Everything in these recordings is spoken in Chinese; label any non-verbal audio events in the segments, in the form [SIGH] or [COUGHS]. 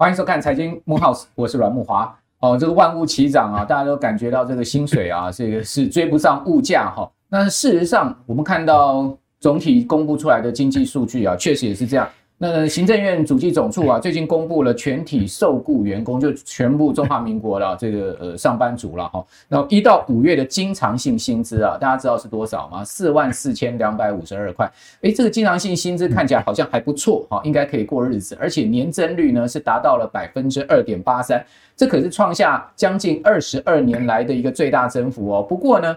欢迎收看财经木 House，我是阮木华。哦，这个万物齐涨啊，大家都感觉到这个薪水啊，[LAUGHS] 这个是追不上物价哈。那事实上，我们看到总体公布出来的经济数据啊，确实也是这样。那行政院主计总处啊，最近公布了全体受雇员工，就全部中华民国的这个呃上班族了哈。然后一到五月的经常性薪资啊，大家知道是多少吗？四万四千两百五十二块。诶，这个经常性薪资看起来好像还不错哈，应该可以过日子。而且年增率呢是达到了百分之二点八三，这可是创下将近二十二年来的一个最大增幅哦。不过呢，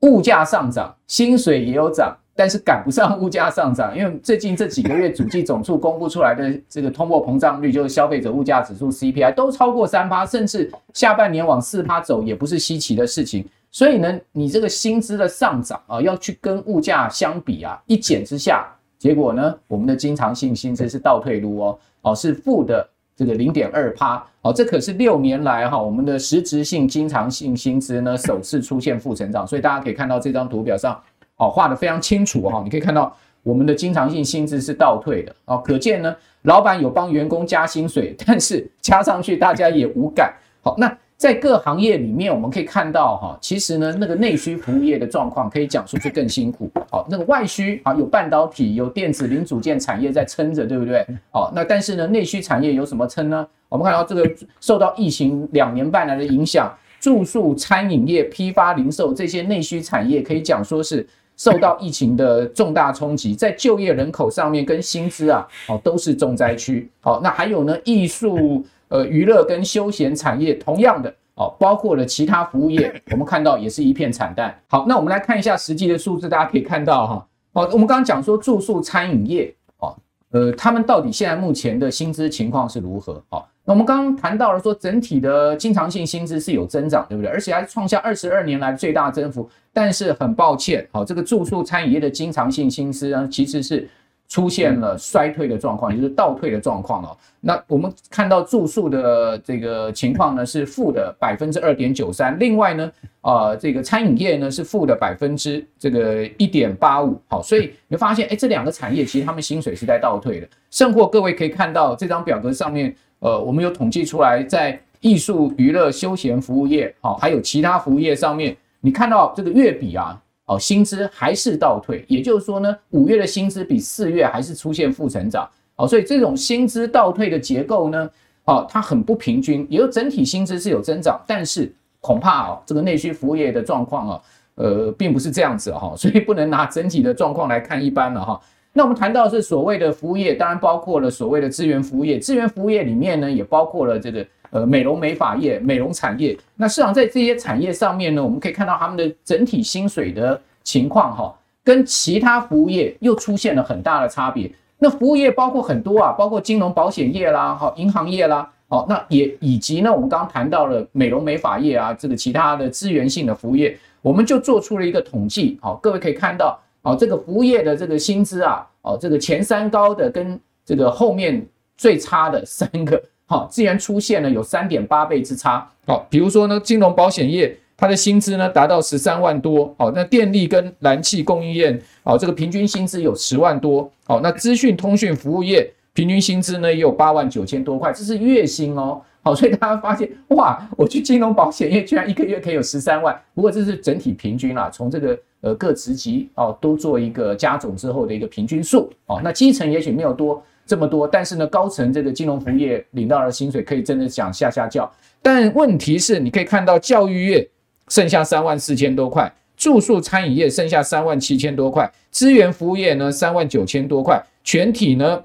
物价上涨，薪水也有涨。但是赶不上物价上涨，因为最近这几个月主计总数公布出来的这个通货膨胀率，就是消费者物价指数 CPI 都超过三趴，甚至下半年往四趴走也不是稀奇的事情。所以呢，你这个薪资的上涨啊，要去跟物价相比啊，一减之下，结果呢，我们的经常性薪资是倒退路哦，哦是负的这个零点二趴，哦这可是六年来哈我们的实质性经常性薪资呢首次出现负成长，所以大家可以看到这张图表上。哦，画得非常清楚哈，你可以看到我们的经常性薪资是倒退的哦，可见呢，老板有帮员工加薪水，但是加上去大家也无感。好，那在各行业里面，我们可以看到哈，其实呢，那个内需服务业的状况可以讲说是更辛苦。好，那个外需啊，有半导体、有电子零组件产业在撑着，对不对？好，那但是呢，内需产业有什么撑呢？我们看到这个受到疫情两年半来的影响，住宿、餐饮业、批发、零售这些内需产业，可以讲说是。受到疫情的重大冲击，在就业人口上面跟薪资啊，哦都是重灾区。好，那还有呢，艺术、呃娱乐跟休闲产业，同样的哦，包括了其他服务业，我们看到也是一片惨淡。好，那我们来看一下实际的数字，大家可以看到哈，哦，我们刚刚讲说住宿餐饮业，哦，呃，他们到底现在目前的薪资情况是如何？哦。那我们刚刚谈到了说，整体的经常性薪资是有增长，对不对？而且还创下二十二年来最大增幅。但是很抱歉，好，这个住宿餐饮业的经常性薪资呢，其实是。出现了衰退的状况，也就是倒退的状况哦。那我们看到住宿的这个情况呢，是负的百分之二点九三。另外呢，呃，这个餐饮业呢是负的百分之这个一点八五。好，所以你会发现，哎，这两个产业其实他们薪水是在倒退的。甚或各位可以看到这张表格上面，呃，我们有统计出来，在艺术、娱乐、休闲服务业，好，还有其他服务业上面，你看到这个月比啊。哦，薪资还是倒退，也就是说呢，五月的薪资比四月还是出现负成长。哦，所以这种薪资倒退的结构呢，哦，它很不平均。也就整体薪资是有增长，但是恐怕哦，这个内需服务业的状况啊，呃，并不是这样子哈，所以不能拿整体的状况来看一般了哈。那我们谈到的是所谓的服务业，当然包括了所谓的资源服务业，资源服务业里面呢，也包括了这个。呃，美容美发业、美容产业，那市场在这些产业上面呢，我们可以看到他们的整体薪水的情况哈，跟其他服务业又出现了很大的差别。那服务业包括很多啊，包括金融保险业啦，哈，银行业啦，好，那也以及呢，我们刚刚谈到了美容美发业啊，这个其他的资源性的服务业，我们就做出了一个统计，好，各位可以看到，哦，这个服务业的这个薪资啊，哦，这个前三高的跟这个后面最差的三个。好，既然出现了有三点八倍之差。好，比如说呢，金融保险业它的薪资呢达到十三万多。好，那电力跟燃气供应链，好，这个平均薪资有十万多。好，那资讯通讯服务业平均薪资呢也有八万九千多块，这是月薪哦。好，所以大家发现哇，我去金融保险业居然一个月可以有十三万。不过这是整体平均啦，从这个呃各职级哦都做一个加总之后的一个平均数。哦，那基层也许没有多。这么多，但是呢，高层这个金融服务业领到的薪水可以真的讲下下叫。但问题是，你可以看到教育业剩下三万四千多块，住宿餐饮业剩下三万七千多块，资源服务业呢三万九千多块，全体呢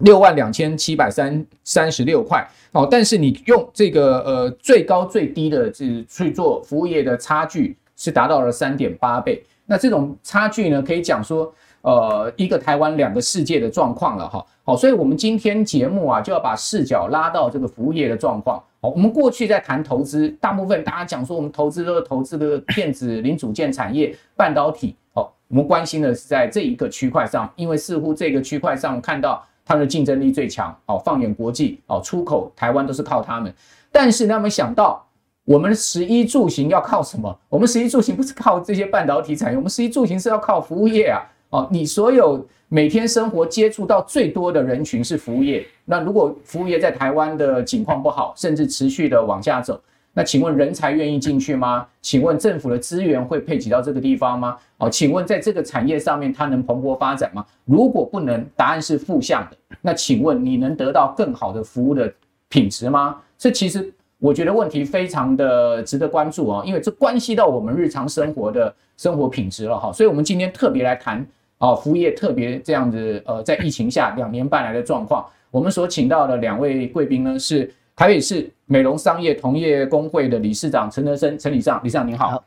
六万两千七百三三十六块。哦，但是你用这个呃最高最低的这去做服务业的差距是达到了三点八倍。那这种差距呢，可以讲说。呃，一个台湾两个世界的状况了哈，好，所以我们今天节目啊就要把视角拉到这个服务业的状况。好，我们过去在谈投资，大部分大家讲说我们投资都是投资的电子零组件产业、半导体。好，我们关心的是在这一个区块上，因为似乎这个区块上看到它的竞争力最强。好，放眼国际，好，出口台湾都是靠他们。但是他们想到我们食衣住行要靠什么？我们食衣住行不是靠这些半导体产业，我们食衣住行是要靠服务业啊。哦，你所有每天生活接触到最多的人群是服务业。那如果服务业在台湾的景况不好，甚至持续的往下走，那请问人才愿意进去吗？请问政府的资源会配给到这个地方吗？哦，请问在这个产业上面它能蓬勃发展吗？如果不能，答案是负向的。那请问你能得到更好的服务的品质吗？这其实我觉得问题非常的值得关注啊，因为这关系到我们日常生活的生活品质了哈。所以我们今天特别来谈啊，服务业特别这样子呃，在疫情下两年半来的状况。我们所请到的两位贵宾呢，是台北市美容商业同业公会的理事长陈德生陈理事长，理事长您好。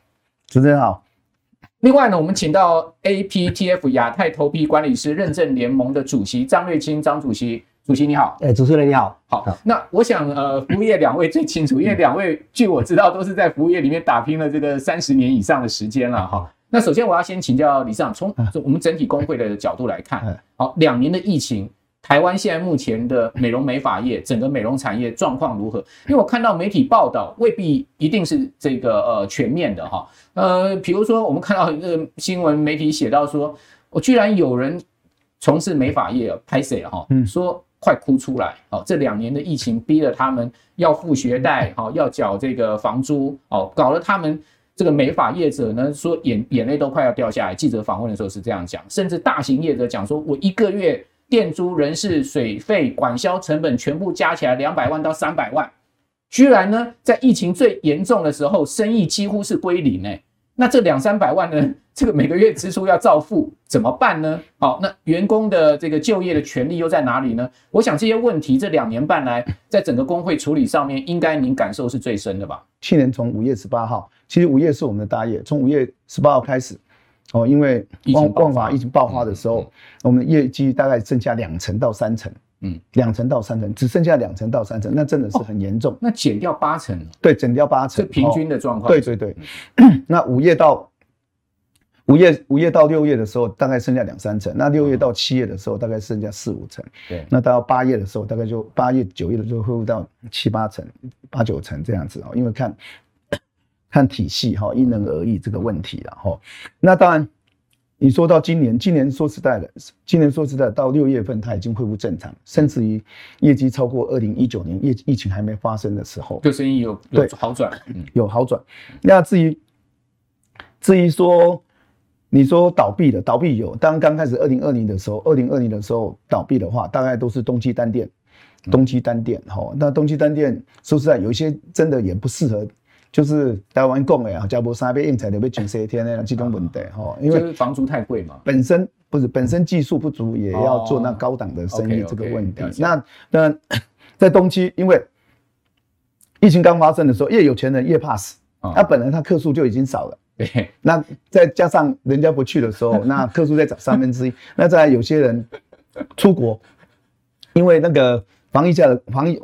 主持人好。另外呢，我们请到 APTF 亚太头皮管理师认证联盟的主席张瑞清张主席。主席你好，哎，主持人你好，好。那我想，呃，服务业两位最清楚，因为两位据我知道都是在服务业里面打拼了这个三十年以上的时间了哈。那首先我要先请教理事长，从我们整体工会的角度来看，好，两年的疫情，台湾现在目前的美容美发业整个美容产业状况如何？因为我看到媒体报道未必一定是这个呃全面的哈。呃，比如说我们看到一个新闻媒体写到说，我居然有人从事美发业拍谢哈，说。快哭出来！哦，这两年的疫情逼得他们要付学贷，哦，要缴这个房租，哦，搞得他们这个美发业者呢，说眼眼泪都快要掉下来。记者访问的时候是这样讲，甚至大型业者讲说，我一个月店租、人事、水费、管销成本全部加起来两百万到三百万，居然呢，在疫情最严重的时候，生意几乎是归零诶。那这两三百万呢？[LAUGHS] 这个每个月支出要照付，怎么办呢？好，那员工的这个就业的权利又在哪里呢？我想这些问题这两年半来，在整个工会处理上面，应该您感受是最深的吧？去年从五月十八号，其实五月是我们的大业，从五月十八号开始，哦，因为万万华疫情爆发的时候，我们业绩大概剩下两成到三成。嗯，两层到三层，只剩下两层到三层，那真的是很严重。哦、那减掉八成，对，减掉八成，是平均的状况。对对对，嗯、[CLEARS THROAT] 那五月到五月五月到六月的时候，大概剩下两三成。那六月到七月的时候，大概剩下四五成。对，那到八月的时候，大概就八月九月的时候恢复到七八成、八九成这样子哦。因为看 [COUGHS] 看体系哈，因人而异这个问题了哈。那当然。你说到今年，今年说实在的，今年说实在，到六月份它已经恢复正常，甚至于业绩超过二零一九年疫疫情还没发生的时候，就生意有有好转，嗯，有好转。那至于至于说你说倒闭的，倒闭有，当刚开始二零二零的时候，二零二零的时候倒闭的话，大概都是东西单店，东西单店，哈，那东西单店说实在，有一些真的也不适合。就是台湾讲的啊，加坡三倍硬材的被全十天的这种问题哈，因为房租太贵嘛，本身不是本身技术不足，也要做那高档的生意这个问题。那那 [COUGHS] 在东区，因为疫情刚发生的时候，越有钱人越怕死，他本来他客数就已经少了，对，那再加上人家不去的时候，那客数再涨三分之一，[LAUGHS] 那再有些人出国，因为那个防疫下的防疫。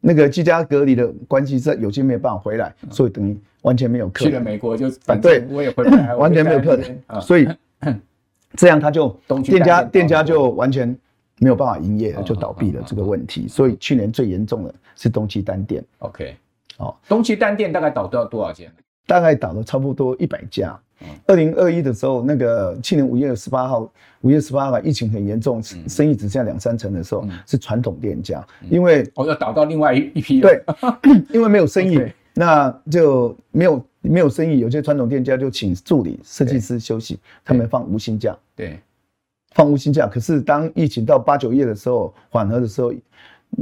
那个居家隔离的关系是有些没有办法回来，所以等于完全没有客人。去了美国就反正我也回不来，[LAUGHS] 完全没有客人，所以 [LAUGHS] 这样他就店家店家就完全没有办法营业，就倒闭了这个问题。所以去年最严重的是东区单店。OK，哦，东区单店大概倒掉多少间？大概倒了差不多一百家。二零二一的时候，那个去年五月十八号，五月十八号疫情很严重，生意只剩下两三成的时候，是传统店家，因为我要倒到另外一一批。对，[LAUGHS] 因为没有生意，那就没有没有生意，有些传统店家就请助理设计师休息，他们放无薪假。对，放无薪假。可是当疫情到八九月的时候缓和的时候，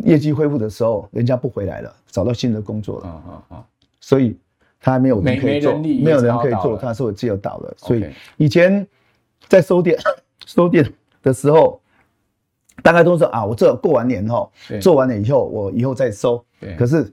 业绩恢复的时候，人家不回来了，找到新的工作了。啊啊啊所以。他还没有人可以做，没，没有人可以做，他说我自由倒了。所以以前在收店 [LAUGHS] 收店的时候，大概都是啊，我这过完年后做完了以后，我以后再收。可是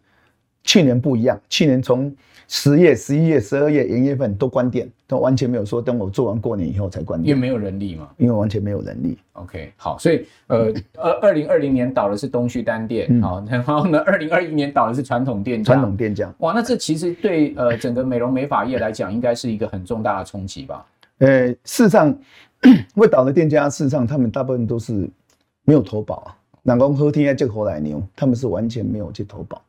去年不一样，去年从十月、十一月、十二月元月份都关店，都完全没有说等我做完过年以后才关店，因为没有人力嘛，因为完全没有人力。OK，好，所以呃，二二零二零年倒的是东旭单店，好、嗯，然后呢，二零二一年倒的是传统店家，传统店家。哇，那这其实对呃整个美容美发业来讲，应该是一个很重大的冲击吧？呃，事实上 [COUGHS] 会倒的店家，事实上他们大部分都是没有投保啊，南宫和天这个后来牛，他们是完全没有去投保。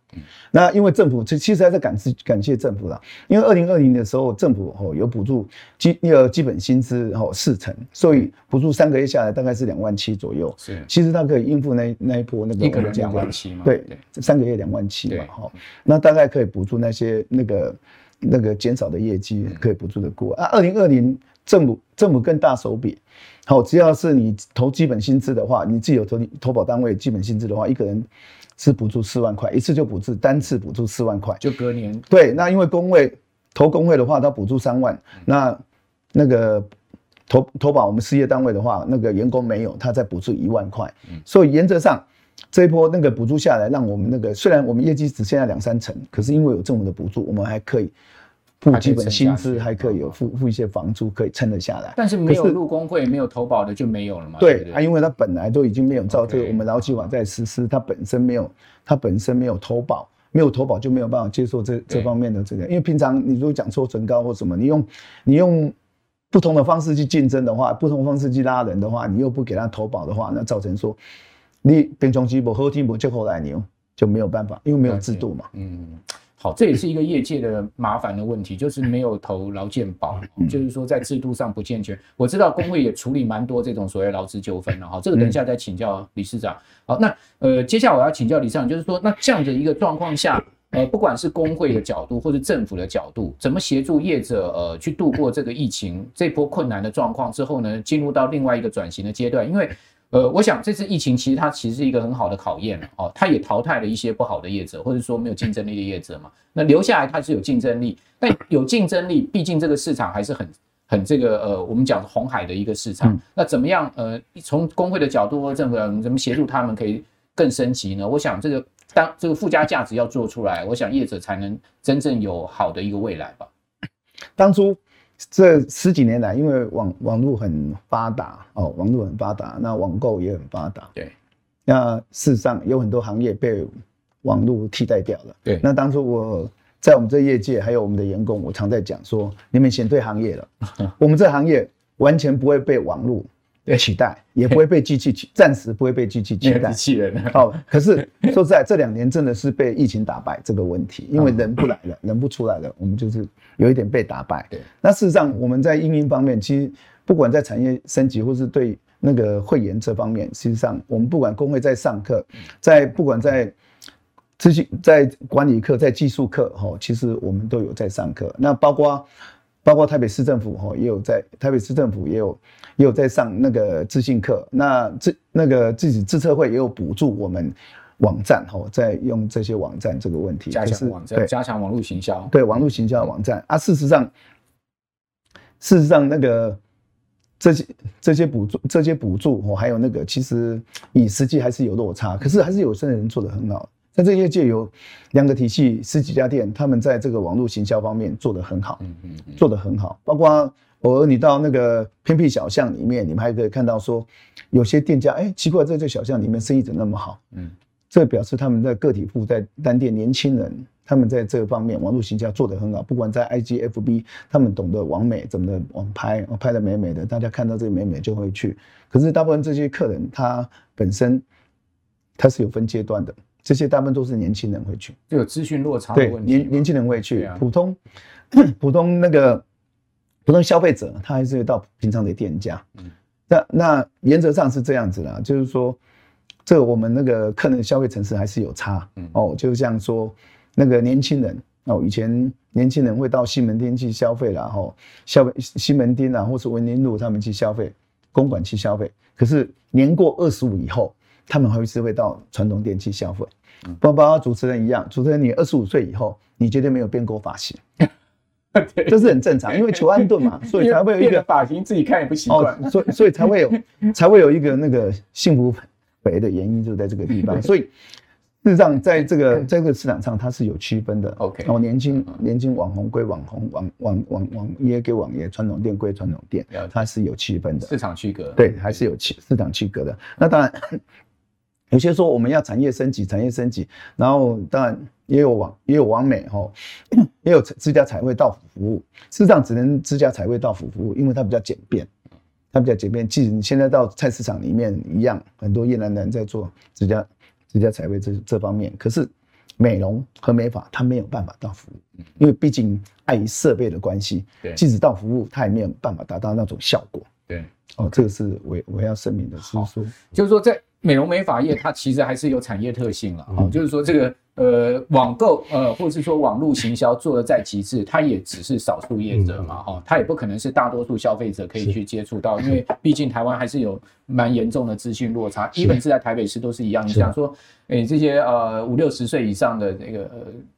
那因为政府其实还是感谢感谢政府啦，因为二零二零的时候政府哦有补助基那个基本薪资哦四成，所以补助三个月下来大概是两万七左右。是，其实它可以应付那那一波那个一个人两万七嘛。对，三个月两万七嘛哈，那大概可以补助那些那个那个减少的业绩可以补助的过啊。二零二零政府政府更大手笔。好，只要是你投基本薪资的话，你自己有投投保单位基本薪资的话，一个人是补助四万块，一次就补助单次补助四万块，就隔年。对，那因为工会投工会的话，他补助三万，那那个投投保我们事业单位的话，那个员工没有，他再补助一万块。所以原则上这一波那个补助下来，让我们那个虽然我们业绩只剩下两三成，可是因为有政府的补助，我们还可以。付基本薪资还可以有付付一些房租，可以撑得下来。但是没有入工会、没有投保的就没有了嘛？对，啊，因为他本来都已经没有照这个我们劳基法在实施，他本身没有，他本身没有投保，没有投保就没有办法接受这这方面的这个。因为平常你如果讲说唇膏或什么，你用你用不同的方式去竞争的话，不同方式去拉人的话，你又不给他投保的话，那造成说你平常时不好听不接后来牛就没有办法，因为没有制度嘛。嗯。好，这也是一个业界的麻烦的问题，就是没有投劳健保，就是说在制度上不健全。我知道工会也处理蛮多这种所谓劳资纠纷了哈，这个等一下再请教理事长。好，那呃，接下来我要请教理事长，就是说，那这样的一个状况下，呃，不管是工会的角度或者政府的角度，怎么协助业者呃去度过这个疫情这波困难的状况之后呢，进入到另外一个转型的阶段，因为。呃，我想这次疫情其实它其实是一个很好的考验哦，它也淘汰了一些不好的业者，或者说没有竞争力的业者嘛。那留下来它是有竞争力，但有竞争力，毕竟这个市场还是很很这个呃，我们讲红海的一个市场。那怎么样呃，从工会的角度或政府怎么协助他们可以更升级呢？我想这个当这个附加价值要做出来，我想业者才能真正有好的一个未来吧。当初。这十几年来，因为网网络很发达哦，网络很发达，那网购也很发达。对，那事实上有很多行业被网络替代掉了。对，那当初我在我们这业界，还有我们的员工，我常在讲说，你们选对行业了，[LAUGHS] 我们这行业完全不会被网络。取代也不会被机器取，[LAUGHS] 暂时不会被机器取代。机器人哦，可是说实在，这两年真的是被疫情打败这个问题，因为人不来了，人不出来了，我们就是有一点被打败。对，那事实上我们在因应方面，其实不管在产业升级，或是对那个会员这方面，事实上我们不管工会在上课，在不管在资讯、在管理课、在技术课，哈，其实我们都有在上课。那包括。包括台北市政府哈，也有在台北市政府也有也有在上那个自信课，那自那个自己自测会也有补助我们网站哈，在用这些网站这个问题，加强网站，加强网络行销，对网络行销的网站。啊，事实上，事实上那个这些这些补助这些补助哦，还有那个其实以实际还是有落差，可是还是有些人做的很好。那这业界有两个体系，十几家店，他们在这个网络行销方面做得很好，嗯嗯，做得很好。包括偶尔你到那个偏僻小巷里面，你们还可以看到说，有些店家，哎，奇怪，在这小巷里面生意怎么那么好？嗯，这表示他们在个体户在单店年轻人，他们在这方面网络行销做得很好。不管在 IG、FB，他们懂得网美怎么的网拍，拍得美美的，大家看到这个美美就会去。可是大部分这些客人，他本身他是有分阶段的。这些大部分都是年轻人会去，就有资讯落差的问题。年年轻人会去，普通 [COUGHS] 普通那个普通消费者，他还是会到平常的店家。嗯，那那原则上是这样子啦，就是说，这个我们那个客人的消费层次还是有差。嗯哦，就像说那个年轻人哦，以前年轻人会到西门町去消费啦，吼，消费西门町啊，或是文林路他们去消费，公馆去消费。可是年过二十五以后。他们还是会到传统店去消费，包括主持人一样。主持人，你二十五岁以后，你绝对没有变过发型，[LAUGHS] 这是很正常，因为求安顿嘛，[LAUGHS] 所以才会有一个发型自己看也不习惯，所以所以才会有 [LAUGHS] 才会有一个那个幸福肥的原因，就在这个地方。所以事实上，在这个在这个市场上，它是有区分的。OK，然后年轻年轻网红归网红，网网网网爷归网爷，传统店归传统店，它是有区分的，市场区隔。对，还是有区市场区隔的。那当然。有些说我们要产业升级，产业升级，然后当然也有网也有网美哈，也有自家彩绘到府服务。事实上，只能自家彩绘到府服务，因为它比较简便，它比较简便。即使你现在到菜市场里面一样，很多越南人在做自家自家彩绘这这方面。可是美容和美发它没有办法到服务，因为毕竟碍于设备的关系，即使到服务，它也没有办法达到那种效果。对，哦，这个是我我要声明的，是说，就是说在美容美发业，它其实还是有产业特性了啊、嗯，就是说这个。呃，网购呃，或者是说网络行销做的再极致，它也只是少数业者嘛，哈、嗯，它也不可能是大多数消费者可以去接触到，因为毕竟台湾还是有蛮严重的资讯落差，基本是在台北市都是一样。你想说，诶、欸，这些呃五六十岁以上的那个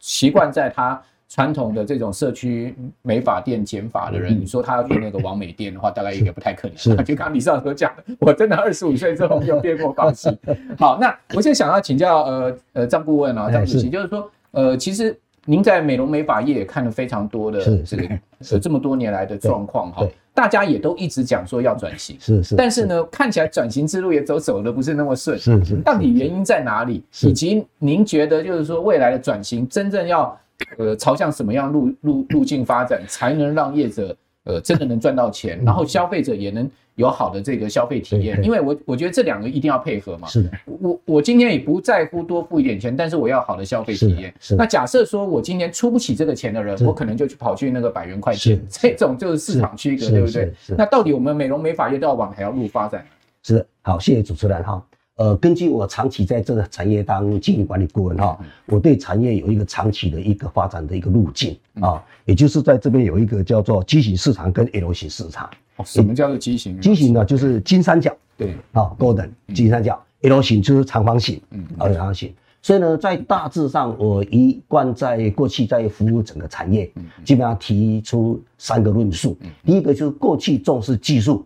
习惯在他。传统的这种社区美发店剪发的人，嗯，你说他要去那个王美店的话，大概应该不太可能。就刚刚李少所讲的，我真的二十五岁之后没有变过发型。[LAUGHS] 好，那我现在想要请教呃呃张顾问啊，张主席，就是说呃，其实您在美容美发业也看了非常多的这个 [LAUGHS] 呃这么多年来的状况哈，大家也都一直讲说要转型，是是，但是呢，看起来转型之路也走走的不是那么顺，是是，到底原因在哪里？以及您觉得就是说未来的转型真正要。呃，朝向什么样路路路径发展，才能让业者呃真的能赚到钱，然后消费者也能有好的这个消费体验？因为我我觉得这两个一定要配合嘛。是的。我我今天也不在乎多付一点钱，但是我要好的消费体验。是。那假设说我今天出不起这个钱的人，我可能就去跑去那个百元快钱，这种就是市场区隔，对不对？那到底我们美容美发业都要往哪条路发展？是的。好，谢谢主持人哈。呃，根据我长期在这个产业当经营管理顾问哈，我对产业有一个长期的一个发展的一个路径啊，也就是在这边有一个叫做畸形市场跟 L 型市场。什么叫做畸形？畸形呢，就是金三角，对，啊，Golden 金三角，L 型就是长方形，嗯，长方形。所以呢，在大致上，我一贯在过去在服务整个产业，基本上提出三个论述。第一个就是过去重视技术，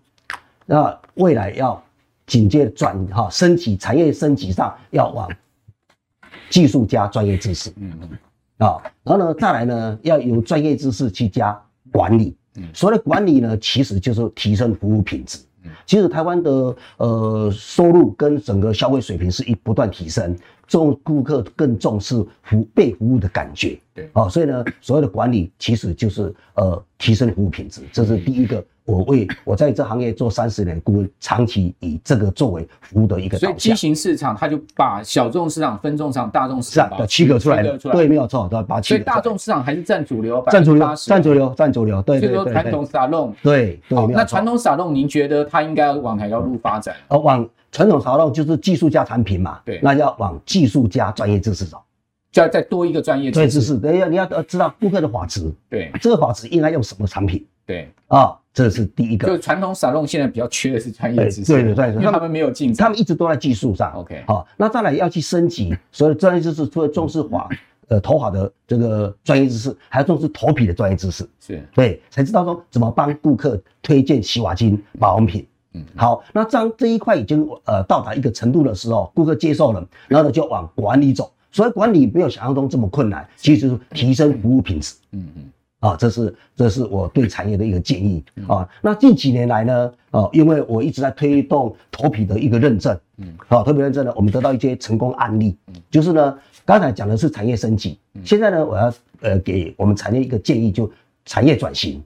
那未来要。紧接着转哈升级，产业升级上要往技术加专业知识，嗯嗯，啊，然后呢，再来呢，要由专业知识去加管理，嗯，所谓的管理呢，其实就是提升服务品质。嗯，其实台湾的呃收入跟整个消费水平是一不断提升，重顾客更重视服被服务的感觉，对，啊，所以呢，所谓的管理其实就是呃提升服务品质，这是第一个。我为我在这行业做三十年顾问，长期以这个作为服务的一个。所以畸形市场，它就把小众市场、分众市场、大众市场的区隔出来了。对，没有错，对，把所以大众市场还是占主流，占主流，占主流，占主流。对，所以说传统沙龙。对对。那传统沙龙，您觉得它应该往哪条路发展？呃，往传统沙龙就是技术加产品嘛。对。那要往技术加专业知识走，就要再多一个专业专业知识。对，要你要知道顾客的发质。对。这个发质应该用什么产品？对。啊。这是第一个，就传统沙龙现在比较缺的是专业知识，对对对，因为他们没有进，他们一直都在技术上。OK，好，那再来要去升级，所以专业知识除了重视发，呃，头发的这个专业知识，还要重视头皮的专业知识，是对，才知道说怎么帮顾客推荐洗发精、保养品。嗯，好，那当这一块已经呃到达一个程度的时候，顾客接受了，然后呢就往管理走，所以管理没有想象中这么困难，其实就是提升服务品质。嗯嗯。啊，这是这是我对产业的一个建议。啊。那近几年来呢，啊，因为我一直在推动头皮的一个认证，嗯，啊，头皮认证呢，我们得到一些成功案例，嗯，就是呢，刚才讲的是产业升级，现在呢，我要呃给我们产业一个建议，就产业转型，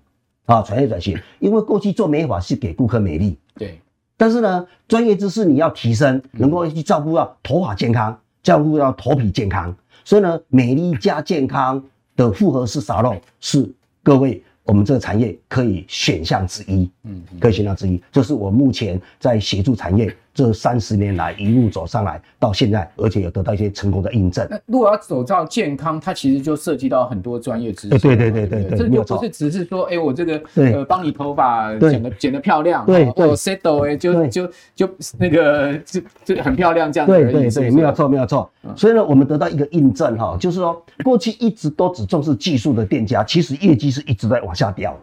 啊，产业转型，因为过去做美发是给顾客美丽，对，但是呢，专业知识你要提升，能够去照顾到头发健康，照顾到头皮健康，所以呢，美丽加健康。的复合式沙龙是各位我们这个产业可以选项之一，嗯，可以选项之一，这是我目前在协助产业这三十年来一路走上来到现在，而且有得到一些成功的印证。那如果要走到健康，它其实就涉及到很多专业知识。对对对对对，这就不是只是说，哎，我这个呃帮你头发剪的剪的漂亮，对对，settle 哎，就就就那个就就很漂亮这样子。对对对，没有错没有错。所以呢，我们得到一个印证哈，就是说过去一直都只重视技术的店家，其实业绩是一直在往下掉。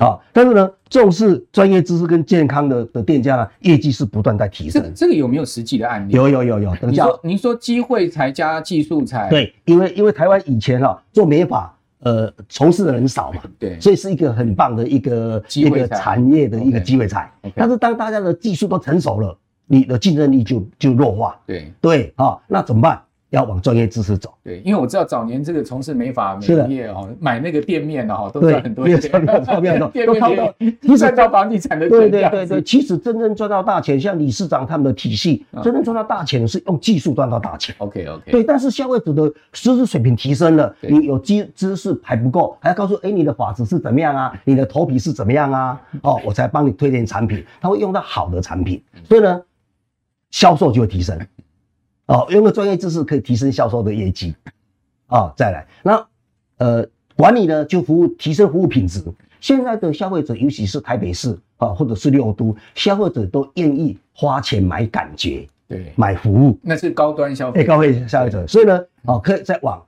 啊，但是呢，重视专业知识跟健康的的店家呢，业绩是不断在提升。这个这个有没有实际的案例？有有有有。等一下，您说机会才加技术才？对，因为因为台湾以前啊做美发，呃，从事的人少嘛，对，所以是一个很棒的一个一个产业的一个机会才。Okay, okay. 但是当大家的技术都成熟了，你的竞争力就就弱化。对对啊，那怎么办？要往专业知识走。对，因为我知道早年这个从事美发美容业哦，买那个店面的哈，都赚很多钱，店面 [LAUGHS] 店面都靠到，第三套房地产的对对对对，其实真正赚到大钱，像理事长他们的体系，真正赚到大钱是用技术赚到大钱。OK OK。对，但是消费者的知识水平提升了，你有知知识还不够，还要告诉哎，你的发质是怎么样啊？你的头皮是怎么样啊？哦，我才帮你推荐产品，他会用到好的产品，所以呢，销售就会提升。哦，用个专业知识可以提升销售的业绩，啊、哦，再来，那呃管理呢就服务提升服务品质。现在的消费者，尤其是台北市啊，或者是六都，消费者都愿意花钱买感觉，对，买服务，那是高端消费，高费消费者。所以呢，哦，可以再往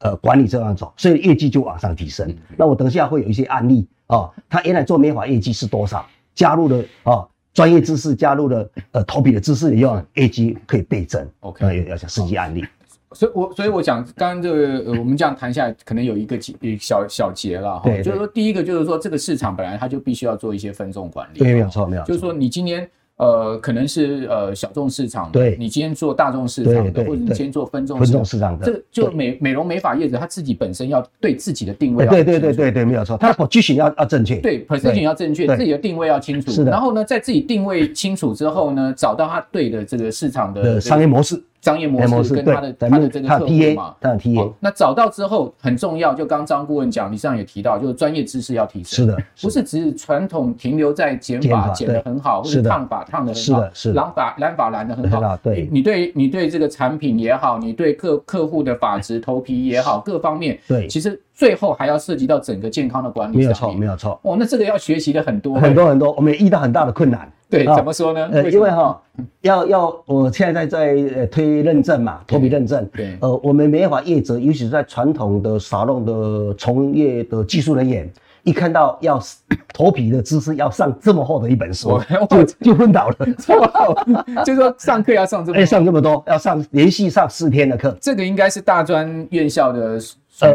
呃管理这样走，所以业绩就往上提升。那我等一下会有一些案例啊、哦，他原来做美发业绩是多少，加入了啊。哦专业知识加入了呃投笔的知识以后，A G 可以倍增。OK，要要讲实际案例。所以，我所以我想，刚刚这个呃，我们这样谈下来，可能有一个几小小结了哈。对，就是说，第一个就是说，这个市场本来它就必须要做一些分众管理。对，没有错，没有错。就是说，你今天。呃，可能是呃小众市场的，对，你今天做大众市场的，或者你今天做分众分众市场的，这个就美美容美发业者他自己本身要对自己的定位，对对对对对，没有错，他的 position 要要正确，对 position 要正确，自己的定位要清楚，是的。然后呢，在自己定位清楚之后呢，找到他对的这个市场的商业模式。商业模式跟他的他的这个客户嘛，他的 TA，那找到之后很重要，就刚张顾问讲，你上也提到，就是专业知识要提升，是的，不是只是传统停留在剪法剪得很好，或者烫发烫得很好，是的，染发染发染得很好，对，你对你对这个产品也好，你对客客户的发质头皮也好，各方面，对，其实最后还要涉及到整个健康的管理，没有错，没有错，哦，那这个要学习的很多很多很多，我们也遇到很大的困难。对，怎么说呢？呃，因为哈，要要，我现在在在推认证嘛，头皮认证。对，呃，我们美法业者，尤其是在传统的沙龙的从业的技术人员，一看到要头皮的知识要上这么厚的一本书，就就昏倒了。这么厚，就是说上课要上这么，哎，上这么多，要上连续上四天的课。这个应该是大专院校的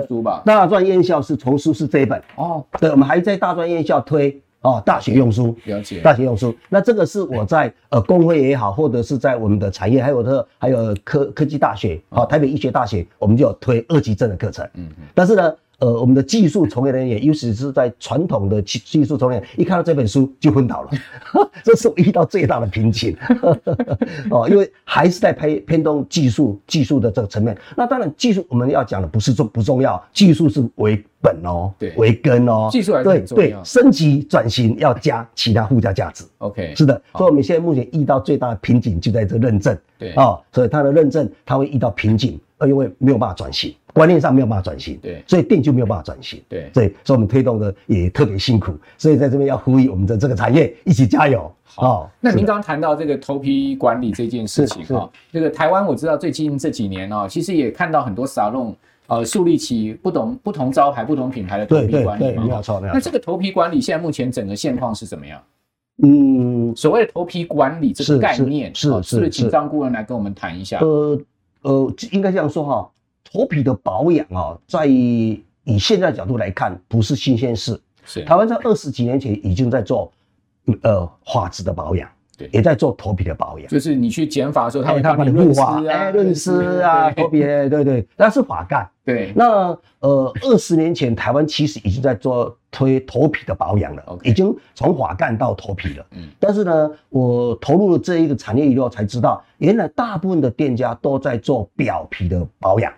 书吧？大专院校是丛书是这一本哦。对，我们还在大专院校推。哦，大学用书，了解。大学用书，那这个是我在呃工会也好，或者是在我们的产业，还有的还有科科技大学，好，台北医学大学，我们就有推二级证的课程。嗯嗯。但是呢。呃，我们的技术从业人员，尤其是在传统的技技术从业人员，一看到这本书就昏倒了，[LAUGHS] 这是我遇到最大的瓶颈。[LAUGHS] 哦，因为还是在偏偏重技术技术的这个层面。那当然，技术我们要讲的不是重不重要，技术是为本哦，对，为根哦，技术还是很重要。对对，升级转型要加其他附加价值。OK，是的。所以我们现在目前遇到最大的瓶颈就在这认证。对哦，所以它的认证它会遇到瓶颈，呃，因为没有办法转型。观念上没有办法转型，对，所以店就没有办法转型，对，所以所以我们推动的也特别辛苦，所以在这边要呼吁我们的这个产业一起加油。好，那您刚刚谈到这个头皮管理这件事情哈，这个台湾我知道最近这几年啊，其实也看到很多沙龙呃树立起不同不同招牌、不同品牌的头皮管理，没有错，没有错。那这个头皮管理现在目前整个现况是怎么样？嗯，所谓的头皮管理这个概念，是是是，请张顾问来跟我们谈一下。呃呃，应该这样说哈。头皮的保养啊，在以现在的角度来看，不是新鲜事。是台湾在二十几年前已经在做，呃，发质的保养，对，也在做头皮的保养。就是你去剪发的时候，他会他帮你润滑，哎，润丝啊，头皮，对对，那是发干。对，那呃，二十年前台湾其实已经在做推头皮的保养了，已经从发干到头皮了。嗯，但是呢，我投入了这一个产业以后才知道，原来大部分的店家都在做表皮的保养。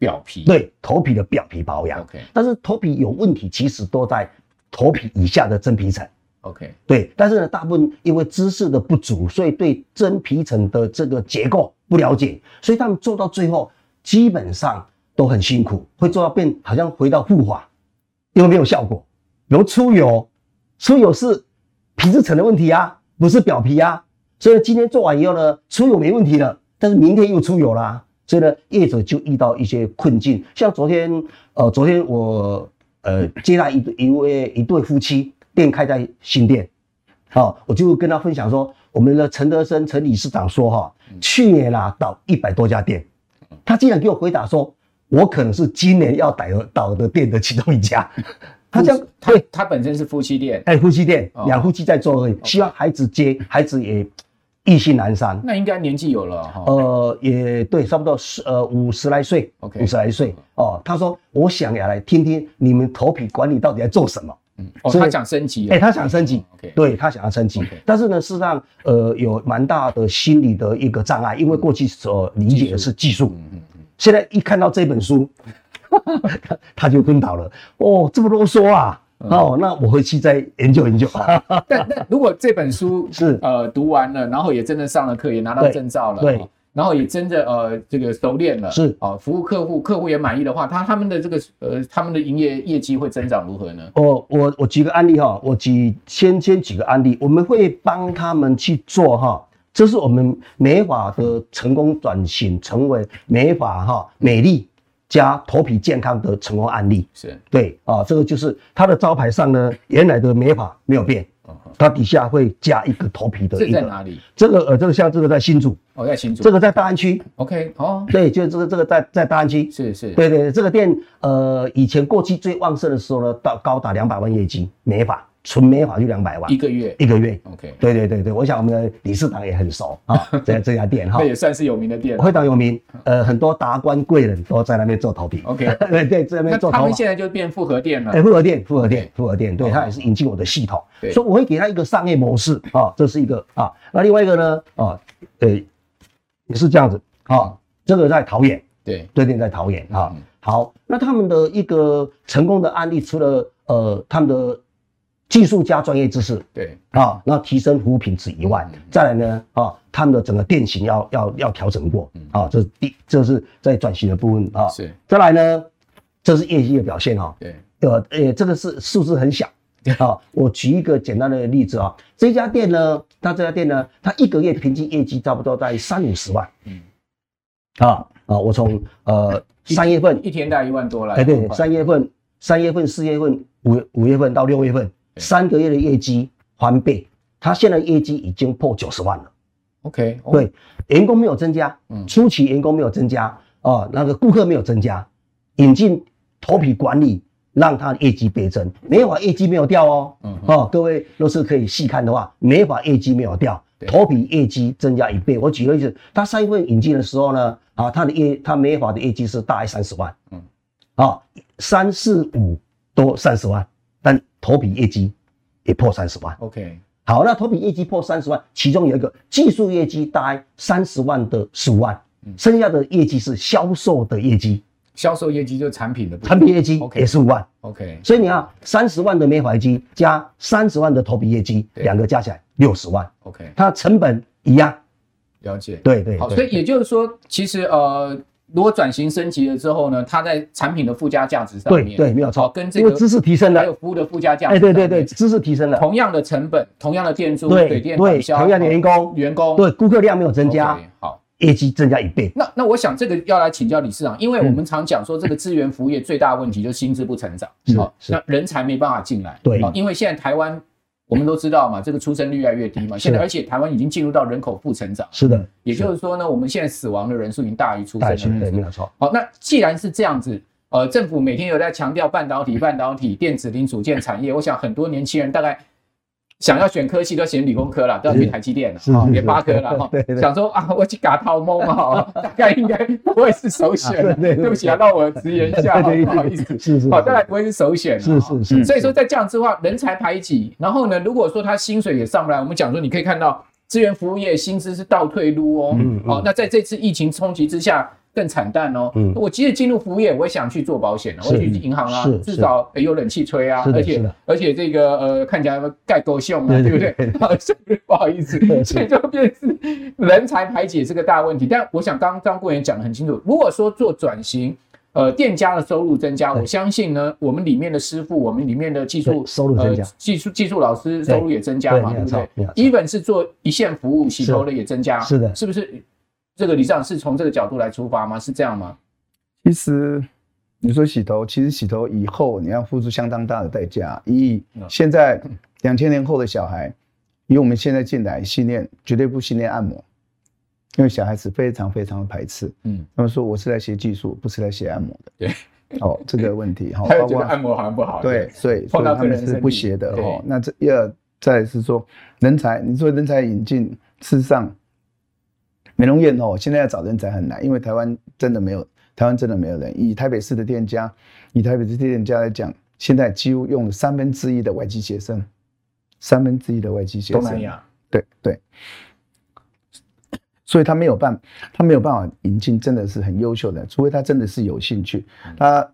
表皮。对头皮的表皮保养，OK，但是头皮有问题，其实都在头皮以下的真皮层，OK，对，但是呢，大部分因为知识的不足，所以对真皮层的这个结构不了解，所以他们做到最后基本上都很辛苦，会做到变好像回到护发，因为没有效果，比如出油，出油是皮质层的问题啊，不是表皮啊，所以今天做完以后呢，出油没问题了，但是明天又出油啦、啊。所以呢，业者就遇到一些困境，像昨天，呃，昨天我呃接待一一位一对夫妻，店开在新店，好、哦，我就跟他分享说，我们的陈德生陈理事长说，哈，去年啦倒一百多家店，他竟然给我回答说，我可能是今年要倒的倒的店的其中一家，[LAUGHS] 他这样，他他本身是夫妻店，哎，夫妻店，两夫妻在做而已，希望孩子接，孩子也。意兴阑珊。那应该年纪有了哈。呃，也对，差不多十呃五十来岁，OK，五十来岁哦。他说：“我想要来听听你们头皮管理到底在做什么。”嗯，哦，他想升级。哎，他想升级。对他想要升级。但是呢，事实上，呃，有蛮大的心理的一个障碍，因为过去所理解的是技术，嗯嗯嗯，现在一看到这本书，他 [LAUGHS] 他就昏倒了。哦，这么啰嗦啊！哦，那我回去再研究研究。[LAUGHS] 但但如果这本书是呃读完了，然后也真的上了课，也拿到证照了，对，然后也真的呃这个熟练了，是哦，服务客户，客户也满意的话，他他们的这个呃他们的营业业绩会增长如何呢？我我我举个案例哈，我举先先举个案例，我们会帮他们去做哈，这是我们美发的成功转型成为美发哈美丽。加头皮健康的成功案例是对啊，这个就是它的招牌上呢，原来的美发没有变，它底下会加一个头皮的一个。这在哪里？这个呃，这个像这个在新竹，哦，在新竹，这个在大安区。OK，哦，对，就是这个这个在在大安区。是是，对对，这个店呃，以前过去最旺盛的时候呢，到高达两百万业绩美发。纯美发就两百万一个月，一个月。OK，对对对对，我想我们的理事长也很熟啊，[LAUGHS] 这这家店哈，这也算是有名的店，非常有名。呃，很多达官贵人都在那边做头皮。OK，对 [LAUGHS] 对，这边做头皮。他们现在就变复合店了。哎，复合店，复合店，复合店，对，他也是引进我的系统，所以我会给他一个商业模式啊，这是一个啊。那另外一个呢啊，呃，也是这样子啊，这个在桃园，对，对店在桃园啊。好，那他们的一个成功的案例，除了呃他们的。技术加专业知识，对。啊，那提升服务品质以外，嗯、再来呢啊，他们的整个店型要要要调整过，嗯、啊，这是第这是在转型的部分啊，是，再来呢，这是业绩的表现哈，对，呃，诶，这个是数字很小。啊，我举一个简单的例子啊，这家店呢，它这家店呢，它一个月平均业绩差不多在三五十万，嗯，啊啊，我从呃三月份一天大概一万多了，哎对，三月份三月份四月份五五月份到六月份。三个月的业绩翻倍，他现在业绩已经破九十万了。OK，对，员工没有增加，嗯，初期员工没有增加，哦，那个顾客没有增加，引进头皮管理让他的业绩倍增，美发业绩没有掉哦，嗯，哦，各位若是可以细看的话，美发业绩没有掉，头皮业绩增加一倍。我举个例子，他三月份引进的时候呢，啊，他的业他美发的业绩是大概三十万，嗯，啊，三四五都三十万。但头皮业绩也破三十万。OK，好，那投笔业绩破三十万，其中有一个技术业绩大概三十万的十五万，嗯，剩下的业绩是销售的业绩。销售业绩就是产品的产品业绩也是五万。OK，所以你看三十万的美发业绩加三十万的头皮业绩，两个加起来六十万。OK，它成本一样。了解。对对。好，所以也就是说，其实呃。如果转型升级了之后呢，它在产品的附加价值上面，对对，没有错，跟这个知识提升了，还有服务的附加价值，哎，对对对，知识提升了，同样的成本，同样的店租，对对，同样的员工，员工，对，顾客量没有增加，好，业绩增加一倍。那那我想这个要来请教李市长，因为我们常讲说这个资源服务业最大的问题就是薪资不成长，是，那人才没办法进来，对，因为现在台湾。我们都知道嘛，这个出生率越来越低嘛，现在而且台湾已经进入到人口负成长，是的，也就是说呢，我们现在死亡的人数已经大于出生的人数，对，没有错。好，那既然是这样子，呃，政府每天有在强调半导体、半导体、电子零组件产业，我想很多年轻人大概。想要选科系都选理工科了，都要去台积电了，啊，联发科了哈。[LAUGHS] 想说啊，我去嘎套蒙哈，大概应该不会是首选。[LAUGHS] 对不起啊，让我直言一下，[LAUGHS] 不好意思。是是。好，大概不会是首选。是是是。所以说，在这样之话，人才排挤，然后呢，如果说他薪水也上不来，我们讲说，你可以看到资源服务业薪资是倒退路哦。嗯。好，那在这次疫情冲击之下。更惨淡哦。嗯，我即使进入服务业，我也想去做保险了，我去银行啊，至少有冷气吹啊，而且而且这个呃看起来盖够秀嘛，对不对？[LAUGHS] 不好意思，所以就变是人才排解是个大问题。但我想刚刚张顾问讲的很清楚，如果说做转型，呃，店家的收入增加，我相信呢，我们里面的师傅，我们里面的技术收入增加，技术技术老师收入也增加嘛，对不对？even 是做一线服务洗头的也增加，是的，是不是？这个理事长是从这个角度来出发吗？是这样吗？其实你说洗头，其实洗头以后你要付出相当大的代价。以现在两千年后的小孩，以我们现在进来训练，绝对不训练按摩，因为小孩子非常非常的排斥。嗯，他们说我是来学技术，不是来学按摩的。对，哦，这个问题哈，[LAUGHS] 包括按摩好像不好。对，所以 [LAUGHS] 所以他们是不学的哦。那这要再是说人才，你说人才引进。事实上，美容院哦，现在要找人才很难，因为台湾真的没有，台湾真的没有人。以台北市的店家，以台北市的店家来讲，现在几乎用了三分之一的外籍学生，三分之一的外籍学生。东南亚。对对。所以他没有办，他没有办法引进，真的是很优秀的，除非他真的是有兴趣，他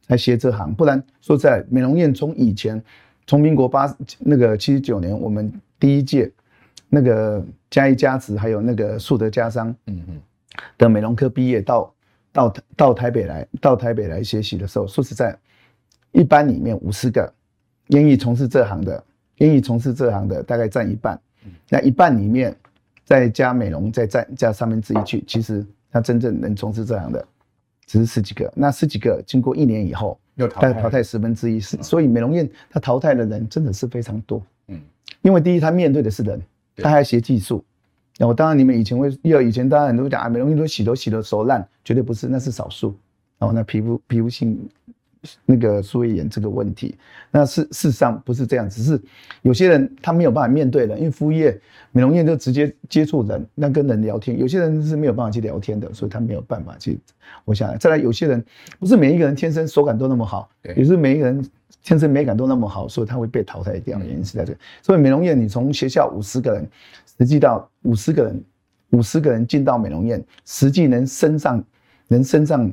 才学这行。不然说在美容院从以前，从民国八那个七十九年，我们第一届那个嘉义嘉慈还有那个树德家商，嗯嗯，的美容科毕业到到到台北来，到台北来学习的时候，说实在，一班里面五十个愿意从事这行的，愿意从事这行的大概占一半，那一半里面。再加美容，再占加三分之一去，其实他真正能从事这行的，只是十几个。那十几个经过一年以后，又淘汰淘汰十分之一，是所以美容院他淘汰的人真的是非常多。嗯，因为第一他面对的是人，他还学技术。然后当然你们以前会，因为以前当然很多讲啊，美容院都洗头洗的手烂，绝对不是，那是少数。然后那皮肤皮肤性。那个输液炎这个问题，那事事实上不是这样，只是有些人他没有办法面对的，因为服务业、美容院就直接接触人，那跟人聊天，有些人是没有办法去聊天的，所以他没有办法去活下来。再来，有些人不是每一个人天生手感都那么好，也是每一个人天生美感都那么好，所以他会被淘汰掉。原因是在这，所以美容院你从学校五十个人，实际到五十个人，五十个人进到美容院，实际能升上能升上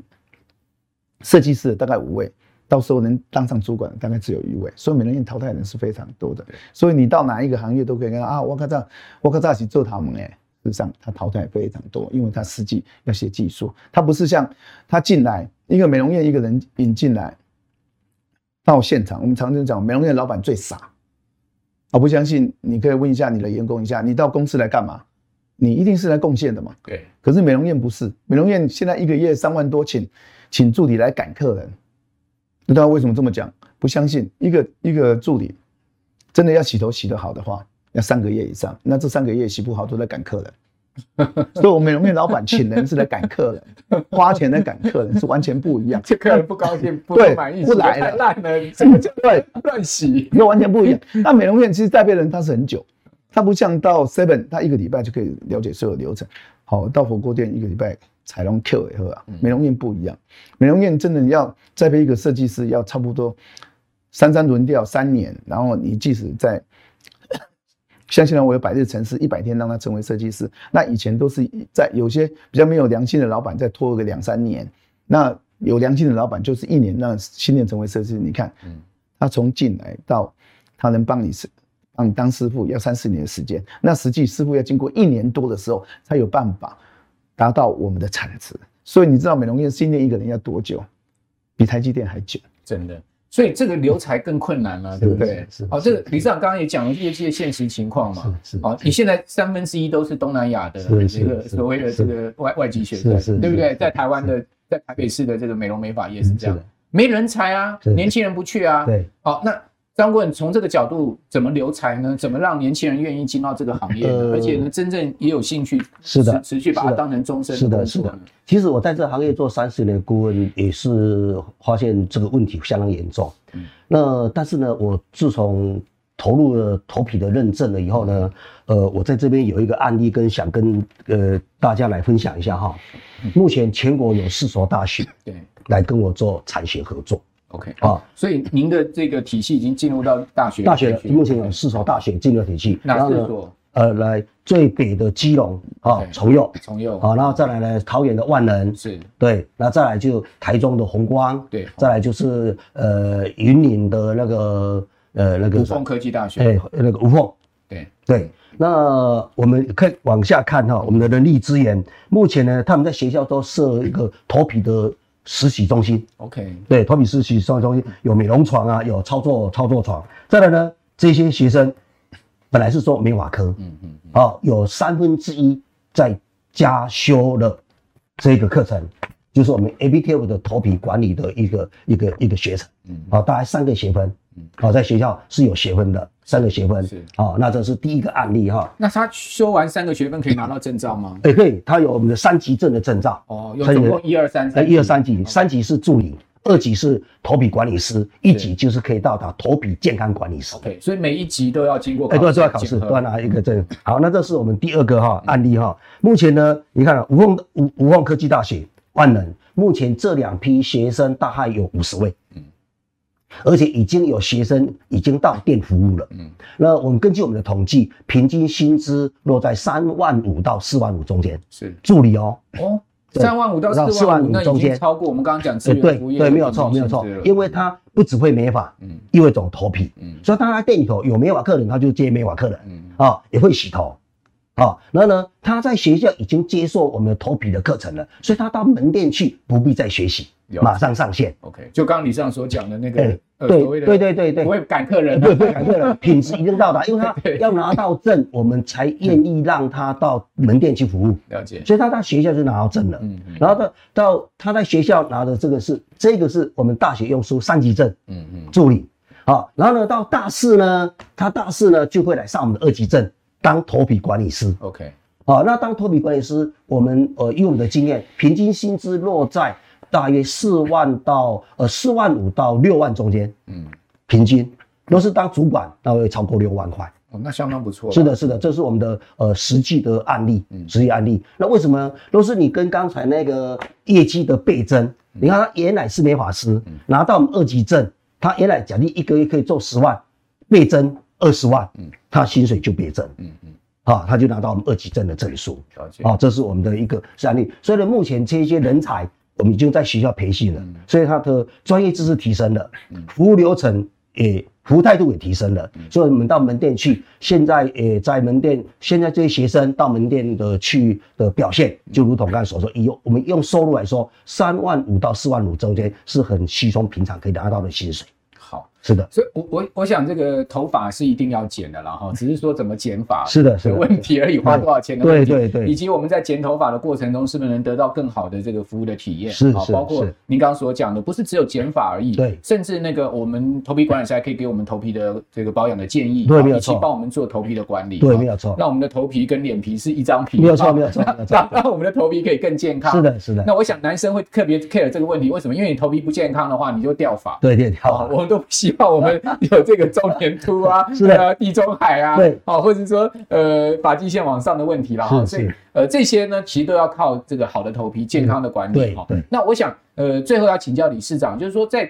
设计师的大概五位。到时候能当上主管大概只有一位，所以美容院淘汰的人是非常多的。所以你到哪一个行业都可以看到啊，我靠这，我靠这是做他们哎，事实上他淘汰非常多，因为他实际要学技术，他不是像他进来一个美容院一个人引进来到现场，我们常常讲美容院老板最傻，我不相信，你可以问一下你的员工一下，你到公司来干嘛？你一定是来贡献的嘛？对。可是美容院不是，美容院现在一个月三万多，请请助理来赶客人。知道为什么这么讲？不相信一个一个助理真的要洗头洗得好的话，要三个月以上。那这三个月洗不好，都在赶客人。[LAUGHS] 所以，我们美容院老板请人是来赶客人，[LAUGHS] 花钱来赶客人是完全不一样。[LAUGHS] 这客人不高兴，不满意，不来了，烂了，这个就对乱洗，那完全不一样。那美容院其实栽培人他是很久，他不像到 Seven，他一个礼拜就可以了解所有流程。好，到火锅店一个礼拜。彩龙 Q 以后啊，美容院不一样。美容院真的要栽培一个设计师，要差不多三三轮调三年，然后你即使在像现在我有百日城市一百天让他成为设计师，那以前都是在有些比较没有良心的老板再拖个两三年，那有良心的老板就是一年让新人成为设计师。你看，他从进来到他能帮你是帮你当师傅要三四年的时间，那实际师傅要经过一年多的时候才有办法。达到我们的产值，所以你知道美容院新店一个人要多久？比台积电还久，真的。所以这个留才更困难了，对不对？是。好，这个理事长刚刚也讲了业界的现实情况嘛。是。好，你现在三分之一都是东南亚的这个所谓的这个外外籍学生，对不对？在台湾的，在台北市的这个美容美发业是这样，没人才啊，年轻人不去啊。对。好，那。张顾问从这个角度怎么留才呢？怎么让年轻人愿意进到这个行业呢？呃、而且呢，真正也有兴趣，是的，持续把它当成终身的。是的，是的。其实我在这个行业做三十年的顾问，也是发现这个问题相当严重。嗯。那但是呢，我自从投入了头皮的认证了以后呢，呃，我在这边有一个案例跟想跟呃大家来分享一下哈。目前全国有四所大学对来跟我做产学合作。OK 啊，所以您的这个体系已经进入到大学。大学目前有四所大学进入体系。哪四所？呃，来最北的基隆啊，崇右，崇右啊，然后再来呢，桃园的万能。是，对，那再来就台中的红光，对，再来就是呃云林的那个呃那个吴凤科技大学，哎，那个吴凤，对。对，那我们可以往下看哈，我们的人力资源。目前呢，他们在学校都设一个头皮的。实习中心，OK，对，头皮实习实习中心有美容床啊，有操作操作床。再来呢，这些学生本来是做美发科，嗯嗯，哦，有三分之一在加修了这个课程，就是我们 ABTF 的头皮管理的一个一个一个学程，嗯，好，大概三个学分，嗯，好，在学校是有学分的。三个学分是好，那这是第一个案例哈。那他修完三个学分可以拿到证照吗？哎，可以，他有我们的三级证的证照。哦，有总共一二三，一二三级，三级是助理，二级是头皮管理师，一级就是可以到达头皮健康管理师。OK，所以每一级都要经过考试，哎，都要考试，都要拿一个证。好，那这是我们第二个哈案例哈。目前呢，你看吴凤吴吴凤科技大学万能，目前这两批学生大概有五十位，嗯，而且已经有学生已经到店服务了，嗯，那我们根据我们的统计，平均薪资落在三万五到四万五中间，是。助理哦，哦。三万五到四万五中间，超过我们刚刚讲资源服务业。对，没有错，没有错。因为他不只会美发，嗯，又会种头皮，嗯，所以他在店里头有美发客人，他就接美发客人，嗯，啊，也会洗头，啊，然后呢，他在学校已经接受我们的头皮的课程了，所以他到门店去不必再学习，马上上线。OK，就刚刚李市长所讲的那个。对对对对对，不会赶客人，对不会赶客人，[LAUGHS] 品质一定到达，因为他 [LAUGHS] 要拿到证，我们才愿意让他到门店去服务。了解，所以他在学校就拿到证了。嗯嗯。然后到到他在学校拿的这个是这个是我们大学用书三级证。嗯嗯。助理，好，然后呢到大四呢，他大四呢就会来上我们的二级证，当头皮管理师。OK，好，那当头皮管理师，我们呃以我们的经验，平均薪资落在。大约四万到呃四万五到六万中间，嗯，平均，若是当主管，那会超过六万块，哦，那相当不错。是的，是的，这是我们的呃实际的案例，嗯，实际案例。那为什么？若是你跟刚才那个业绩的倍增，嗯、你看他原来是美发师，嗯、拿到我们二级证，他原来假定一个月可以做十万，倍增二十万，嗯，他薪水就别增，嗯嗯，好，他就拿到我们二级证的证书，啊，这是我们的一个案例。所以呢，目前这些人才。我们已经在学校培训了，所以他的专业知识提升了，服务流程也服务态度也提升了，所以我们到门店去，现在也在门店，现在这些学生到门店的去的表现，就如同刚才所说，以我们用收入来说，三万五到四万五中间是很稀松平常可以拿到的薪水。是的，所以我我我想这个头发是一定要剪的了哈，只是说怎么剪法是的，是问题而已，花多少钱的问题，对对对，以及我们在剪头发的过程中是不是能得到更好的这个服务的体验，是是，包括您刚刚所讲的，不是只有剪发而已，对，甚至那个我们头皮管理师还可以给我们头皮的这个保养的建议，对，没有错，以及帮我们做头皮的管理，对，没有错，让我们的头皮跟脸皮是一张皮，没有错，没有错，[LAUGHS] 让让我们的头皮可以更健康，是的，是的。那我想男生会特别 care 这个问题，为什么？因为你头皮不健康的话，你就掉发，对对，掉发，我们都不希望我们。有这个中年秃啊，[LAUGHS] 是的，地中海啊，对，哦，或者说呃发际线往上的问题了，哈，所以呃这些呢，其实都要靠这个好的头皮健康的管理哈。对，那我想呃最后要请教理事长，就是说在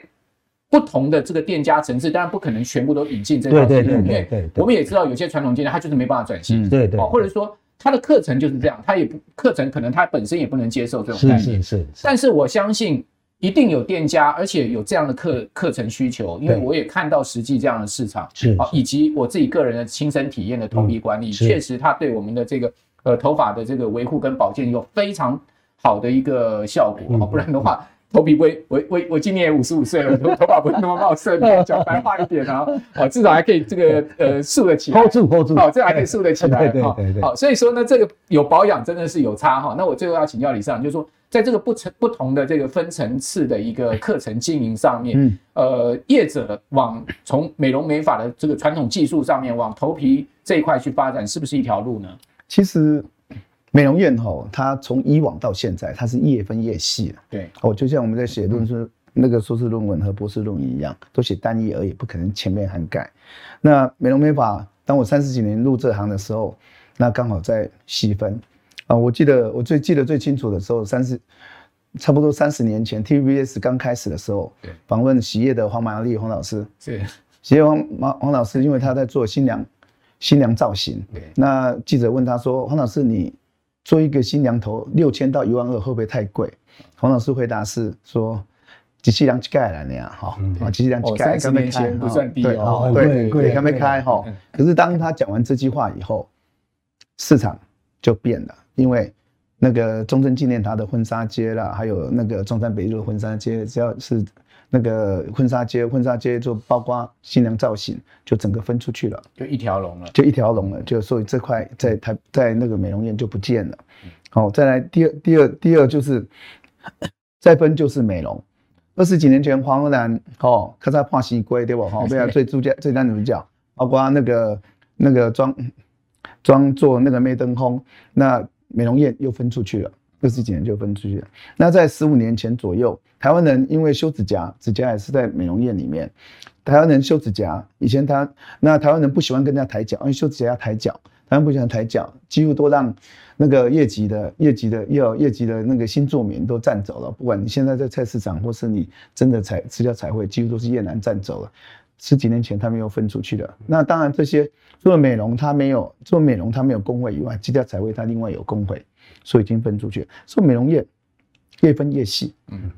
不同的这个店家层次，当然不可能全部都引进这套系统，因为我们也知道有些传统店家他就是没办法转型，对对，或者说他的课程就是这样，他也不课程可能他本身也不能接受这种概念，是是，但是我相信。一定有店家，而且有这样的课课程需求，因为我也看到实际这样的市场，是啊，以及我自己个人的亲身体验的头皮管理，确实它对我们的这个呃头发的这个维护跟保健有非常好的一个效果啊，不然的话。头皮不会，我我我今年也五十五岁了，头 [LAUGHS] 头发不会那么茂盛，[LAUGHS] 讲白话一点啊，好，至少还可以这个呃竖得起来，hold 住 hold 住，好，这还可以竖得起来，对对对对，好，所以说呢，这个有保养真的是有差哈。那我最后要请教理事长，就是说，在这个不成不同的这个分层次的一个课程经营上面，嗯，呃，业者往从美容美发的这个传统技术上面往头皮这一块去发展，是不是一条路呢？其实。美容院哈，它从以往到现在，它是越分越细了。对，哦，就像我们在写论书，那个硕士论文和博士论文一样，都写单一而已，不可能全面涵盖。那美容美发，当我三十几年入这行的时候，那刚好在细分啊。我记得我最记得最清楚的时候，三十差不多三十年前，TVBS 刚开始的时候，访问喜业的黄玛丽黄老师，是 [LAUGHS] 喜业黄黄黄老师，因为他在做新娘新娘造型，对，那记者问他说，黄老师你。做一个新娘头六千到一万二会不会太贵？黄老师回答是说，机器量盖了那样哈，啊，机器量盖，三十年前不算低哦，对对，还没开哈。可是当他讲完这句话以后，市场就变了，因为那个中正纪念堂的婚纱街啦，还有那个中山北路的婚纱街，只要是。那个婚纱街，婚纱街就包括新娘造型，就整个分出去了，就一条龙了，就一条龙了，就所以这块在台在那个美容院就不见了。好，再来第二第二第二就是 [COUGHS] 再分就是美容。二十几年前黄河南哦，他在画西归对不？哈，[LAUGHS] 为了最主角最男主角，包括那个那个装装做那个媚登峰，那美容院又分出去了。二十几年就分出去了。那在十五年前左右，台湾人因为修指甲，指甲也是在美容院里面。台湾人修指甲，以前他那台湾人不喜欢跟人家抬脚，因为修指甲要抬脚，台湾不喜欢抬脚，几乎都让那个业绩的业绩的要业绩的那个新作民都占走了。不管你现在在菜市场，或是你真的彩指甲彩绘，几乎都是越南占走了。十几年前他们又分出去了。那当然这些做美容，他没有做美容，他没有工会以外，指甲彩绘他另外有工会。所以已经分出去了。所以美容业越分越细。嗯，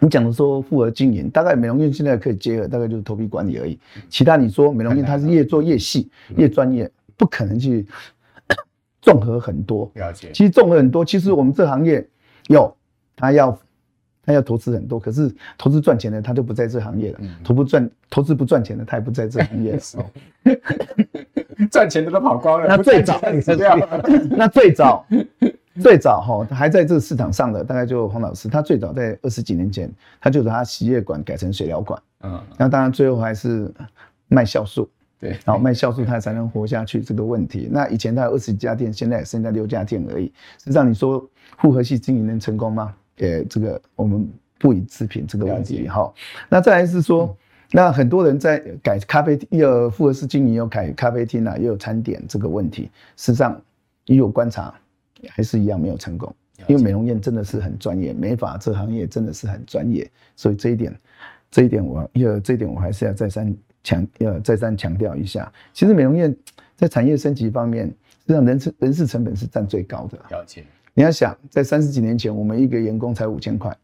你讲的说复合经营，大概美容院现在可以结合，大概就是头皮管理而已。其他你说美容院它是越做越细、越专业，不可能去 [COUGHS] 综合很多。了解。其实综合很多，其实我们这行业有它要它要投资很多，可是投资赚钱的它就不在这行业了。投不赚投资不赚钱的它也不在这行业了。[LAUGHS] [LAUGHS] 赚钱的都跑光了。那最早你是这样？那最早。最早哈，他还在这个市场上的大概就黄老师，他最早在二十几年前，他就把他洗液管改成水疗管，嗯，那当然最后还是卖酵素，对，然后卖酵素他才能活下去这个问题。那以前他有二十几家店，现在也剩下六家店而已。实际上你说复合系经营能成功吗？呃，这个我们不予置评这个问题哈。那再来是说，那很多人在改咖啡厅，有复合式经营，有改咖啡厅啊，也有餐点这个问题，实际上也有观察。还是一样没有成功，因为美容院真的是很专业，美发这行业真的是很专业，所以这一点，这一点我要这一点我还是要再三强要再三强调一下。其实美容院在产业升级方面，实际上人事人事成本是占最高的。了解。你要想，在三十几年前，我们一个员工才五千块，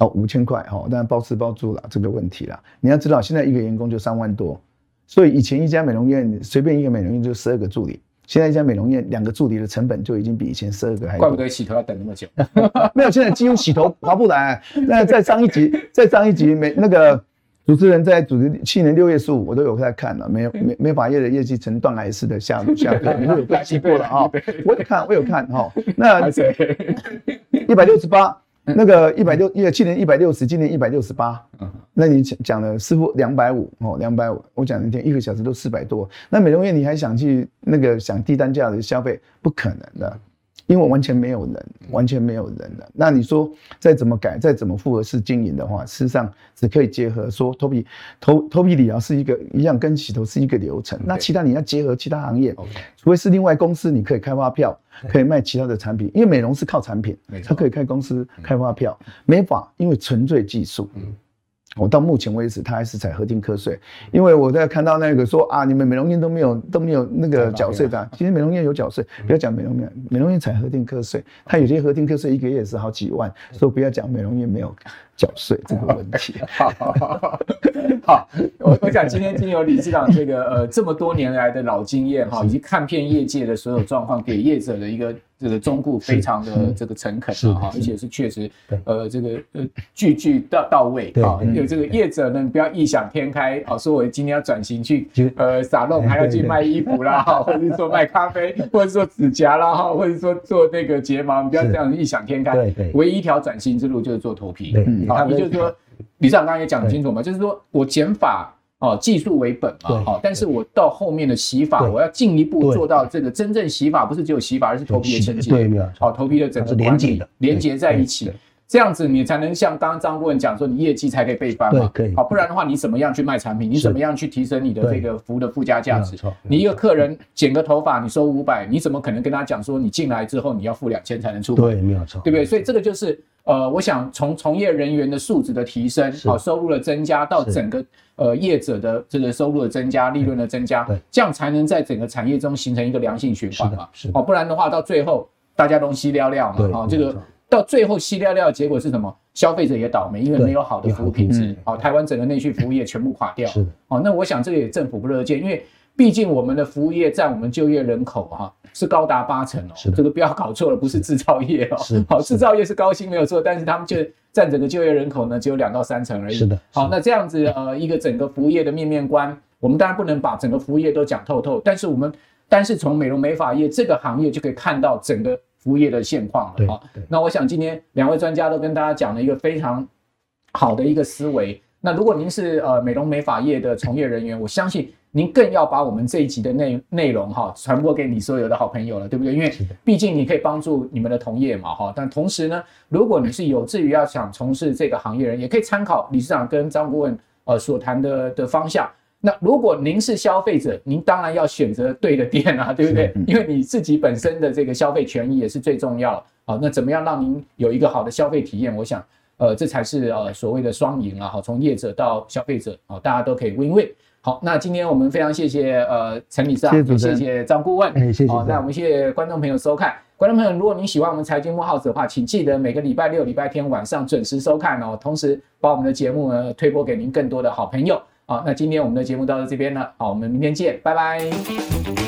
哦，五千块哦，当然包吃包住了这个问题了。你要知道，现在一个员工就三万多，所以以前一家美容院随便一个美容院就十二个助理。现在一家美容院两个助理的成本就已经比以前十二个还多，怪不得洗头要等那么久。[LAUGHS] 没有，现在几乎洗头划不来。那在上一集，[LAUGHS] 在上一集美那个主持人在主持去年六月十五，我都有在看了，美美美发业的业绩呈断崖式的下 [LAUGHS] 下跌，你都有分析过了啊？我有看，我有看哈。那一百六十八。那个一百六，因为去年一百六十，今年一百六十八。那你讲讲了师傅两百五哦，两百五。我讲一天一个小时都四百多。那美容院你还想去那个想低单价的消费，不可能的。因为完全没有人，完全没有人了。那你说再怎么改，再怎么复合式经营的话，事实上只可以结合说头皮头头皮理疗是一个一样，跟洗头是一个流程。那其他你要结合其他行业，除非是另外公司，你可以开发票，可以卖其他的产品。因为美容是靠产品，它可以开公司开发票。美发因为纯粹技术。我到目前为止，他还是采核定课税，因为我在看到那个说啊，你们美容院都没有都没有那个缴税的，其实美容院有缴税，不要讲美容院，美容院采核定课税，他有些核定课税一个月也是好几万，所以不要讲美容院没有。缴税这个问题，[LAUGHS] 好，我我想今天经由理事长这个呃这么多年来的老经验哈，以及看遍业界的所有状况，给业者的一个这个忠告非常的这个诚恳哈，而且是确实呃这个呃句句到到位啊，有这个业者呢不要异想天开啊，说我今天要转型去呃沙龙还要去卖衣服啦哈，或者是说卖咖啡，[LAUGHS] 或者说指甲啦哈，或者说做那个睫毛，你不要这样异想天开，对对，唯一一条转型之路就是做头皮，嗯。好，也就是说，理事长刚刚也讲得清楚嘛，就是说我减法哦，技术为本嘛，好，但是我到后面的洗法，我要进一步做到这个真正洗法，不是只有洗法，而是头皮的清洁，对，没有，好，头皮的整个连接的连接在一起，这样子你才能像刚刚张顾问讲说，你业绩才可以倍翻嘛，可以好，不然的话你怎么样去卖产品？你怎么样去提升你的这个服务的附加价值？你一个客人剪个头发，你收五百，你怎么可能跟他讲说你进来之后你要付两千才能出？对，没有错，对不对？所以这个就是。呃，我想从从业人员的素质的提升，好收入的增加，到整个呃业者的这个收入的增加，利润的增加，这样才能在整个产业中形成一个良性循环嘛。是，哦，不然的话，到最后大家都稀了了嘛。啊，这个到最后稀了了的结果是什么？消费者也倒霉，因为没有好的服务品质。好，台湾整个内需服务业全部垮掉。是，哦，那我想这个也政府不乐见，因为毕竟我们的服务业占我们就业人口哈。是高达八成哦，这个不要搞错了，不是制造业哦。是，好，制造业是高薪没有错，但是他们就占整个就业人口呢，只有两到三成而已。是的，好，那这样子呃，一个整个服务业的面面观，我们当然不能把整个服务业都讲透透，但是我们，但是从美容美发业这个行业就可以看到整个服务业的现况了。好，那我想今天两位专家都跟大家讲了一个非常好的一个思维。那如果您是呃美容美发业的从业人员，我相信。您更要把我们这一集的内内容哈传播给你所有的好朋友了，对不对？因为毕竟你可以帮助你们的同业嘛哈。但同时呢，如果你是有志于要想从事这个行业人，也可以参考理事长跟张顾问呃所谈的的方向。那如果您是消费者，您当然要选择对的店啊，对不对？因为你自己本身的这个消费权益也是最重要的。好，那怎么样让您有一个好的消费体验？我想，呃，这才是呃所谓的双赢啊。好，从业者到消费者，啊，大家都可以 win win。好，那今天我们非常谢谢呃陈理事长，谢谢张顾问，谢谢。好，那我们谢谢观众朋友收看。观众朋友，如果您喜欢我们财经慕 House 的话，请记得每个礼拜六、礼拜天晚上准时收看哦。同时，把我们的节目呢推播给您更多的好朋友。好，那今天我们的节目到这边了，好，我们明天见，拜拜。